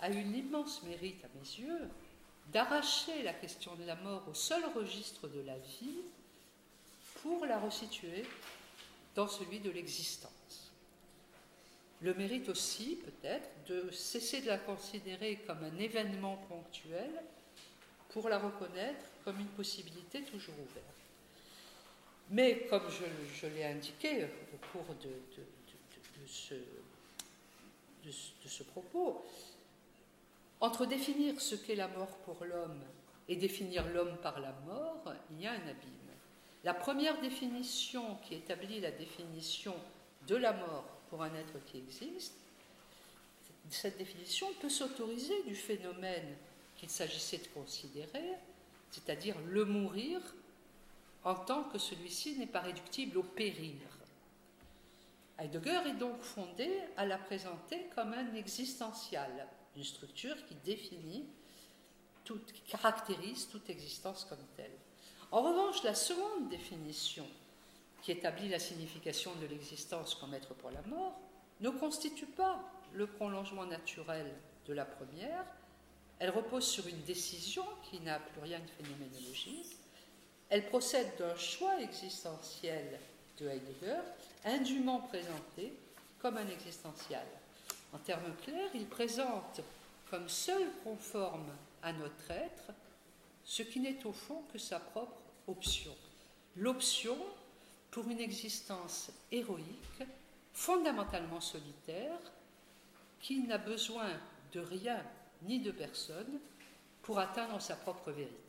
A: a eu l'immense mérite à mes yeux d'arracher la question de la mort au seul registre de la vie pour la resituer dans celui de l'existence. Le mérite aussi, peut-être, de cesser de la considérer comme un événement ponctuel pour la reconnaître comme une possibilité toujours ouverte. Mais comme je, l'ai indiqué au cours de, ce, propos, entre définir ce qu'est la mort pour l'homme et définir l'homme par la mort, il y a un abîme. La première définition qui établit la définition de la mort pour un être qui existe, cette définition peut s'autoriser du phénomène qu'il s'agissait de considérer, c'est-à-dire le mourir en tant que celui-ci n'est pas réductible au périr. Heidegger est donc fondé à la présenter comme un existentiel, une structure qui définit, qui caractérise toute existence comme telle. En revanche, la seconde définition, qui établit la signification de l'existence comme être pour la mort, ne constitue pas le prolongement naturel de la première. Elle repose sur une décision qui n'a plus rien de phénoménologique. Elle procède d'un choix existentiel de Heidegger, indûment présenté comme un existentiel. En termes clairs, il présente comme seul conforme à notre être ce qui n'est au fond que sa propre option. L'option pour une existence héroïque, fondamentalement solitaire, qui n'a besoin de rien ni de personne pour atteindre sa propre vérité.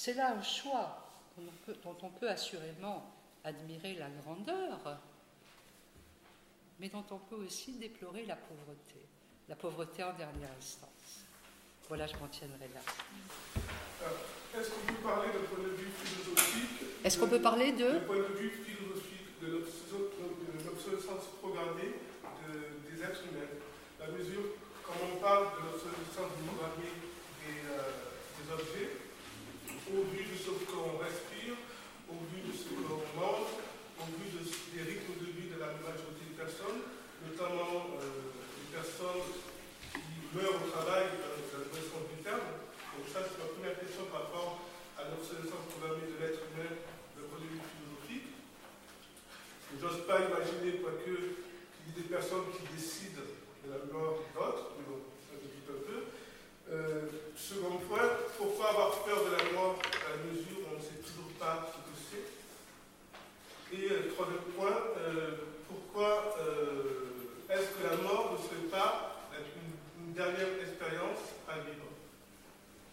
A: C'est là un choix dont on peut, dont on peut assurément admirer la grandeur, mais dont on peut aussi déplorer la pauvreté, la pauvreté en dernière instance. Voilà, je m'en tiendrai là.
B: Euh, est-ce qu'on peut parler de point de vue philosophique
A: Est-ce qu'on peut parler de
B: Du point de vue philosophique de l'obsolescence programmée de- des êtres humains La mesure, quand on parle de l'obsolescence programmée des, euh, des objets, au vu de ce qu'on respire, au vu de ce qu'on mange, au vu de- des rythmes de vie de la majorité des personnes, notamment euh, les personnes qui meurent au travail dans dans le sens du terme. Donc ça, c'est ma première question par rapport à l'obsolescence programmée de l'être humain d'un point de vue philosophique. Je n'ose pas imaginer, quoique, qu'il y ait des personnes qui décident de la mort d'autres, mais bon, ça doute un peu. Euh, second point, pourquoi avoir peur de la mort à la mesure où on ne sait toujours pas ce que c'est. Et euh, troisième point, euh, pourquoi euh, est-ce que la mort ne serait pas une, une dernière expérience à vivre?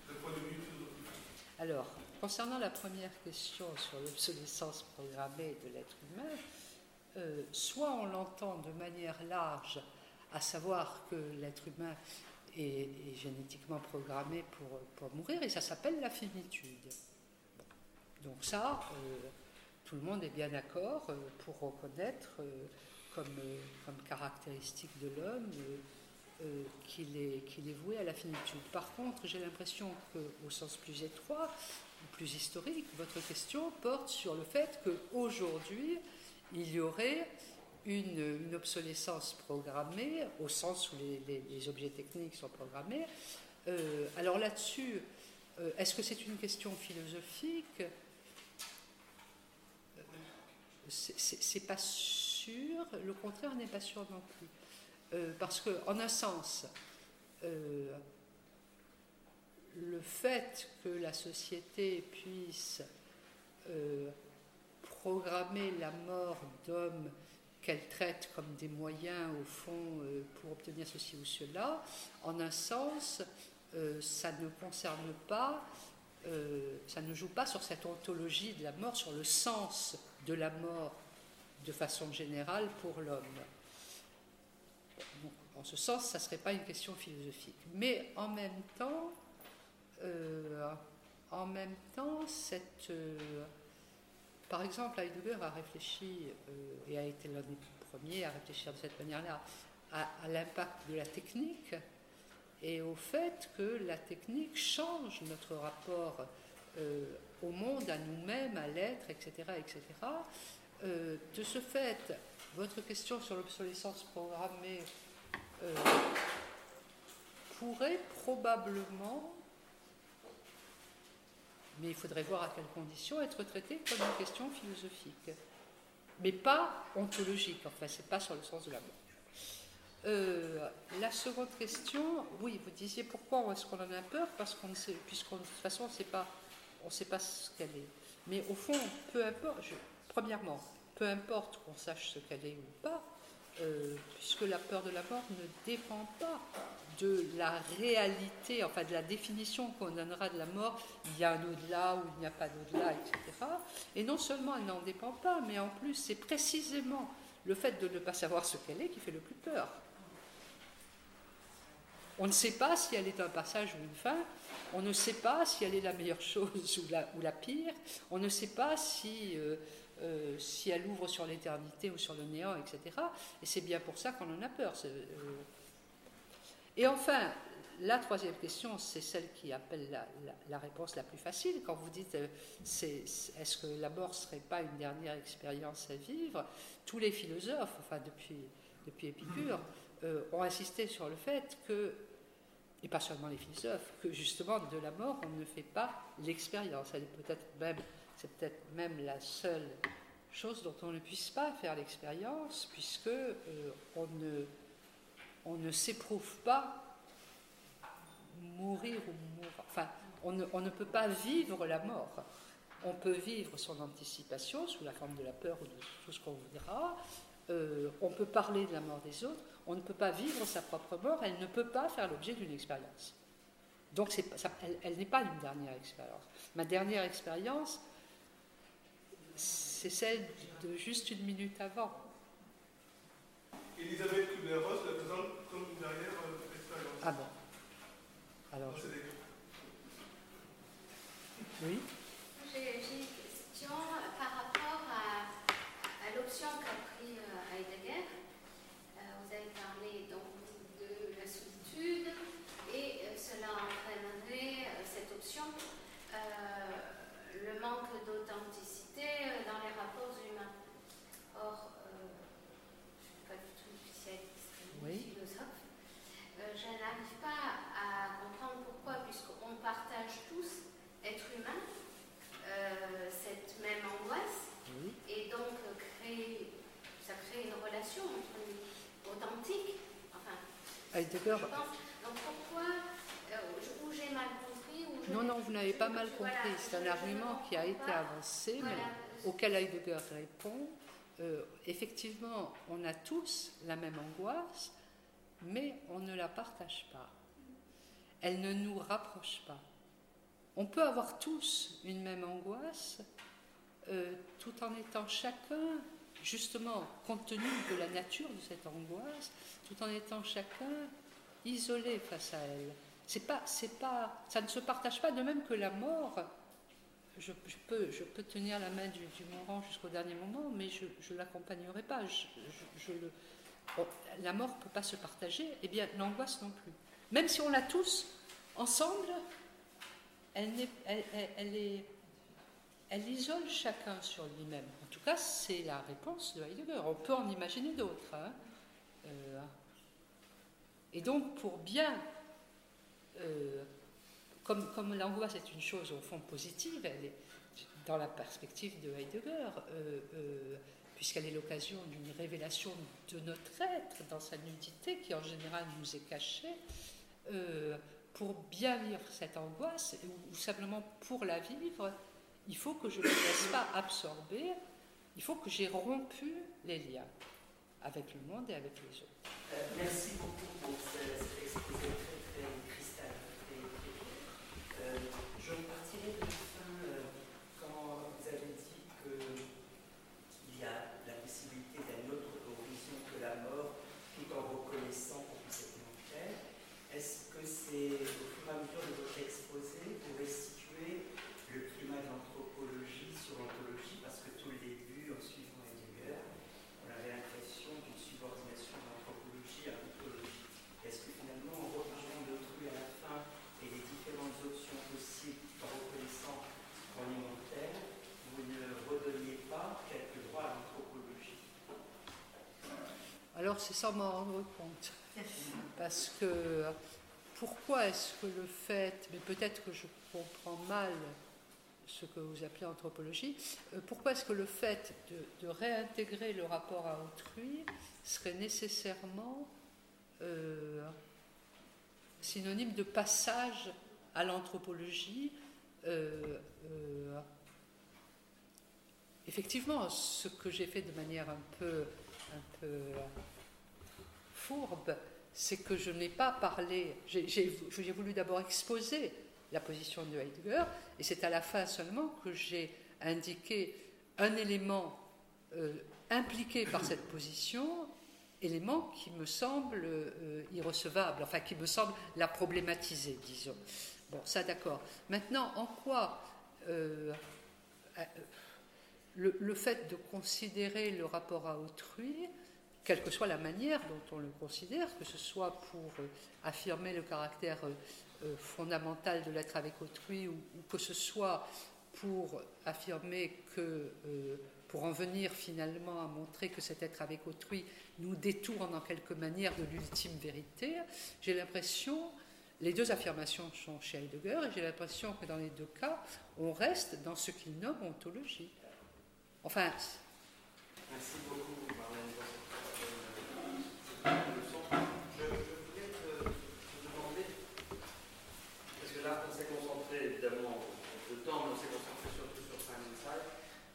B: D'un point de vue
A: Alors, concernant la première question sur l'obsolescence programmée de l'être humain, soit on l'entend de manière large, à savoir que l'être humain est génétiquement programmé pour, pour mourir, et ça s'appelle la finitude. Donc ça, euh, tout le monde est bien d'accord euh, pour reconnaître euh, comme, comme caractéristique de l'homme qu'il est, qu'il est voué à la finitude. Par contre, j'ai l'impression qu'au sens plus étroit, plus historique, votre question porte sur le fait qu'aujourd'hui, il y aurait une, obsolescence programmée, au sens où les, objets techniques sont programmés. Euh, alors là-dessus, euh, est-ce que c'est une question philosophique? C'est- pas sûr, le contraire n'est pas sûr non plus. Euh, parce que, en un sens, le fait que la société puisse programmer la mort d'hommes qu'elle traite comme des moyens, au fond, euh, pour obtenir ceci ou cela, en un sens, euh, ça ne concerne pas, euh, ça ne joue pas sur cette ontologie de la mort, sur le sens de la mort de façon générale pour l'homme. En ce sens, ça ne serait pas une question philosophique. Mais en même temps, en même temps, cette, par exemple, Heidegger a réfléchi euh, et a été l'un des premiers à réfléchir de cette manière-là à, l'impact de la technique et au fait que la technique change notre rapport euh, au monde, à nous-mêmes, à l'être, etc., etc. Euh, de ce fait, votre question sur l'obsolescence programmée pourrait probablement, mais il faudrait voir à quelles conditions, être traitée comme une question philosophique, mais pas ontologique, enfin, c'est pas sur le sens de la mort. Euh, la seconde question, oui, vous disiez pourquoi est-ce qu'on en a peur? Parce qu'on ne sait, puisqu'on de toute façon, on ne sait pas, on sait pas ce qu'elle est. Mais au fond, peu importe. premièrement, peu importe qu'on sache ce qu'elle est ou pas, euh, puisque la peur de la mort ne dépend pas de la réalité, enfin de la définition qu'on donnera de la mort. Il y a un au-delà ou il n'y a pas d'au-delà, etc. Et non seulement elle n'en dépend pas, mais en plus, c'est précisément le fait de ne pas savoir ce qu'elle est qui fait le plus peur. On ne sait pas si elle est un passage ou une fin, on ne sait pas si elle est la meilleure chose [LAUGHS] ou la, pire, on ne sait pas si, euh, euh, si elle ouvre sur l'éternité ou sur le néant, etc. Et c'est bien pour ça qu'on en a peur. euh. Et enfin, la troisième question, c'est celle qui appelle la, réponse la plus facile. Quand vous dites euh, est-ce que la mort ne serait pas une dernière expérience à vivre, tous les philosophes, enfin depuis, depuis Épicure, ont insisté sur le fait que, et pas seulement les philosophes, que justement de la mort, on ne fait pas l'expérience. Elle est peut-être même, c'est peut-être même la seule chose dont on ne puisse pas faire l'expérience, puisque euh, on ne, s'éprouve pas mourir ou mourir. Enfin, on ne, peut pas vivre la mort. On peut vivre son anticipation sous la forme de la peur ou de tout ce qu'on voudra. Euh, on peut parler de la mort des autres. On ne peut pas vivre sa propre mort. Elle ne peut pas faire l'objet d'une expérience. Donc, elle n'est pas une dernière expérience. Ma dernière expérience, c'est celle de juste une minute avant.
B: Elisabeth Kubler-Ross la présente comme une dernière euh, expérience.
A: Ah bon Alors, oui
C: J'ai une question par rapport à, à l'option qu'a pris euh, Heidegger. Euh, vous avez parlé donc de la solitude et cela entraînerait cette option euh, le manque d'authenticité euh, dans les rapports humains. Or, euh, je ne suis pas du tout une spécialiste ni
A: Oui.
C: philosophe. Euh, je n'arrive pas à comprendre pourquoi, puisqu'on partage tous, être humain, euh, cette même angoisse,
A: Oui.
C: et donc euh, créer, ça crée une relation entre nous, authentique. Enfin,
A: Heidegger.
C: je pense. Donc pourquoi, euh, je- ou j'ai mal compris, ou je
A: Non, non, vous n'avez pas mal
C: Voilà,
A: compris. C'est un argument qui a été
C: pas.
A: avancé, mais auquel Heidegger répond, euh, effectivement, on a tous la même angoisse, mais on ne la partage pas. Elle ne nous rapproche pas. On peut avoir tous une même angoisse, euh, tout en étant chacun, justement, compte tenu de la nature de cette angoisse, tout en étant chacun isolé face à elle. C'est pas, c'est pas, ça ne se partage pas de même que la mort. Je, peux, je tenir la main du, du jusqu'au dernier moment, mais je ne l'accompagnerai pas. Bon, la mort ne peut pas se partager, et bien l'angoisse non plus. Même si on l'a tous ensemble, elle est, elle isole chacun sur lui-même. En tout cas, c'est la réponse de Heidegger. On peut en imaginer d'autres. hein. Euh, et donc, pour bien euh, comme, l'angoisse est une chose au fond positive, elle est dans la perspective de Heidegger, euh, euh, puisqu'elle est l'occasion d'une révélation de notre être dans sa nudité qui en général nous est cachée, pour bien vivre cette angoisse, ou, ou simplement pour la vivre, il faut que je ne me laisse pas absorber, il faut que j'ai rompu les liens avec le monde et avec les autres.
D: Euh, merci beaucoup pour ce- cet exposé très très, très clair. Euh, je partirai de la fin euh, quand vous avez dit qu'il y a la possibilité d'un autre horizon que la mort, tout en reconnaissant qu'on puisse être mortel. Est-ce que c'est au fur et à mesure de votre exposé, vous restituez le climat de l'anthropologie sur l'anthologie Parce que tout le début, en suivant Heidegger, on avait l'impression d'une subordination de l'anthropologie à l'anthropologie. Est-ce que finalement, en reparlant d'autrui à la fin et les différentes options possibles en reconnaissant qu'on est mortel, vous ne redonniez pas quelques droits à l'anthropologie
A: C'est sans m'en rendre compte. Parce que pourquoi est-ce que le fait, mais peut-être que je comprends mal ce que vous appelez anthropologie, euh, pourquoi est-ce que le fait de, réintégrer le rapport à autrui serait nécessairement euh, synonyme de passage à l'anthropologie euh, Effectivement, ce que j'ai fait de manière un peu, un peu c'est que je n'ai pas parlé, j'ai- voulu d'abord exposer la position de Heidegger, et c'est à la fin seulement que j'ai indiqué un élément euh, impliqué par cette position, élément qui me semble euh, irrecevable, enfin qui me semble la problématiser, disons. Bon, ça d'accord. Maintenant, en quoi euh, le fait de considérer le rapport à autrui, quelle que soit la manière dont on le considère, que ce soit pour euh, affirmer le caractère euh, euh, fondamental de l'être avec autrui ou, que ce soit pour affirmer que, pour en venir finalement à montrer que cet être avec autrui nous détourne en quelque manière de l'ultime vérité, j'ai l'impression, les deux affirmations sont chez Heidegger, et j'ai l'impression que dans les deux cas, on reste dans ce qu'il nomme ontologie. Enfin.
E: Merci pour cette leçon. Je, je voulais te, te demander, parce que là, on s'est concentré évidemment, le temps, mais on s'est concentré surtout sur Simon Side.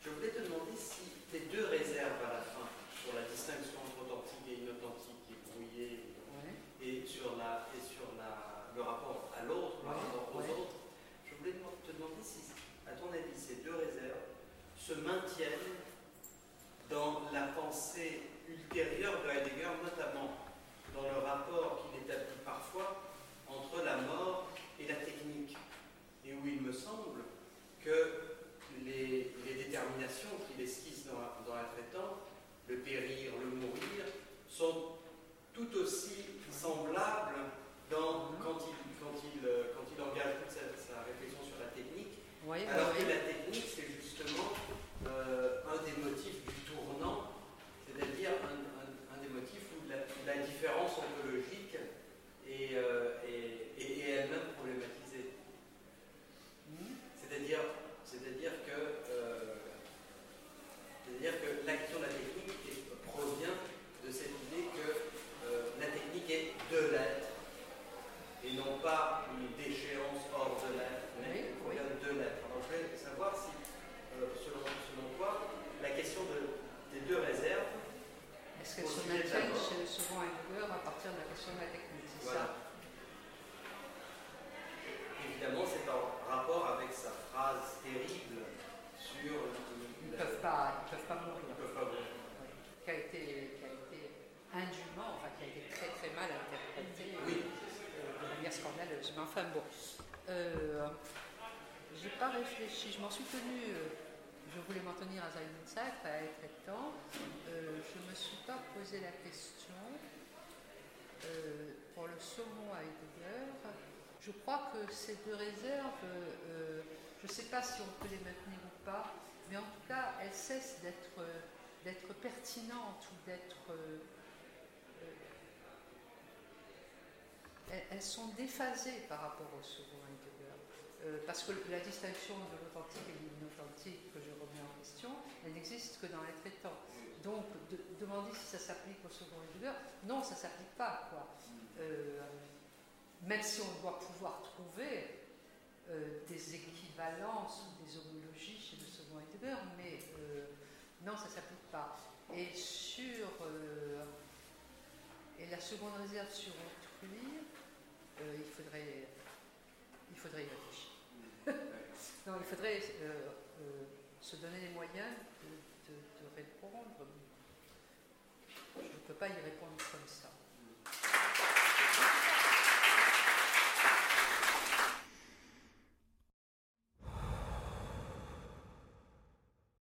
E: Je voulais te demander si tes deux réserves à la fin, sur la distinction entre authentique et inauthentique, et brouillé,
A: Ouais.
E: et sur, la, et sur la, le rapport à l'autre, le
A: Ouais,
E: rapport aux
A: ouais.
E: autres, je voulais te demander si, à ton avis, ces deux réserves se maintiennent dans la pensée ultérieure de Heidegger, notamment dans le rapport qu'il établit parfois entre la mort et la technique, et où il me semble que les, les déterminations qu'il esquisse dans, la- dans la traitante, le périr, le mourir, sont tout aussi semblables dans, quand, il, quand, il, quand il engage toute sa, sa réflexion sur la technique,
A: Ouais,
E: alors que la technique, c'est justement euh, un des motifs du tournant, c'est-à-dire un, des motifs où la, la différence ontologique est, euh, elle-même problématisée.
A: Hmm.
E: C'est-à-dire, c'est-à-dire que, euh, c'est-à-dire que l'action de la technique est- provient de cette idée que euh, la technique est de l'être et non pas une déchéance hors de l'être, mais
A: Oui,
E: elle provient de l'être. Alors je voulais savoir si, euh, selon, selon toi, la question de- des deux réserves,
A: Est-ce qu'elles
E: au
A: se
E: sujet de la
A: maintiennent
E: mort.
A: chez le second Heidegger à partir de la question de la technique C'est
E: voilà.
A: ça
E: Évidemment, c'est en rapport avec sa phrase terrible sur
A: Ils ne
E: la-
A: peuvent pas, ils peuvent pas mourir.
E: Ils peuvent pas mourir.
A: qui a été, qui a été indûment, enfin qui a été très très mal interprété
E: Oui.
A: euh, de manière scandaleuse. Mais enfin bon, euh, j'ai pas je m'en suis tenue, euh, je voulais m'en tenir à Zainzak, à être temps. Euh, je ne me suis pas posé la question euh, pour le saumon à Heidegger. Je crois que ces deux réserves, je ne sais pas si on peut les maintenir ou pas, mais en tout cas, elles cessent d'être d'être pertinentes ou d'être. elles, elles sont déphasées par rapport au second Heidegger. Euh, parce que la distinction de l'authentique et de l'inauthentique que je remets en question, elle n'existe que dans les traitants. Donc, de- demander si ça s'applique au second Heidegger, non, ça ne s'applique pas. Quoi. Euh, même si on doit pouvoir trouver euh, des équivalences ou des homologies chez le second Heidegger, mais non, ça ne s'applique pas. Et sur et la seconde réserve sur autrui, il faudrait il faudrait y réfléchir. [LAUGHS] non, il faudrait euh, euh, se donner les moyens de, de- de répondre. Je ne peux pas y répondre comme ça.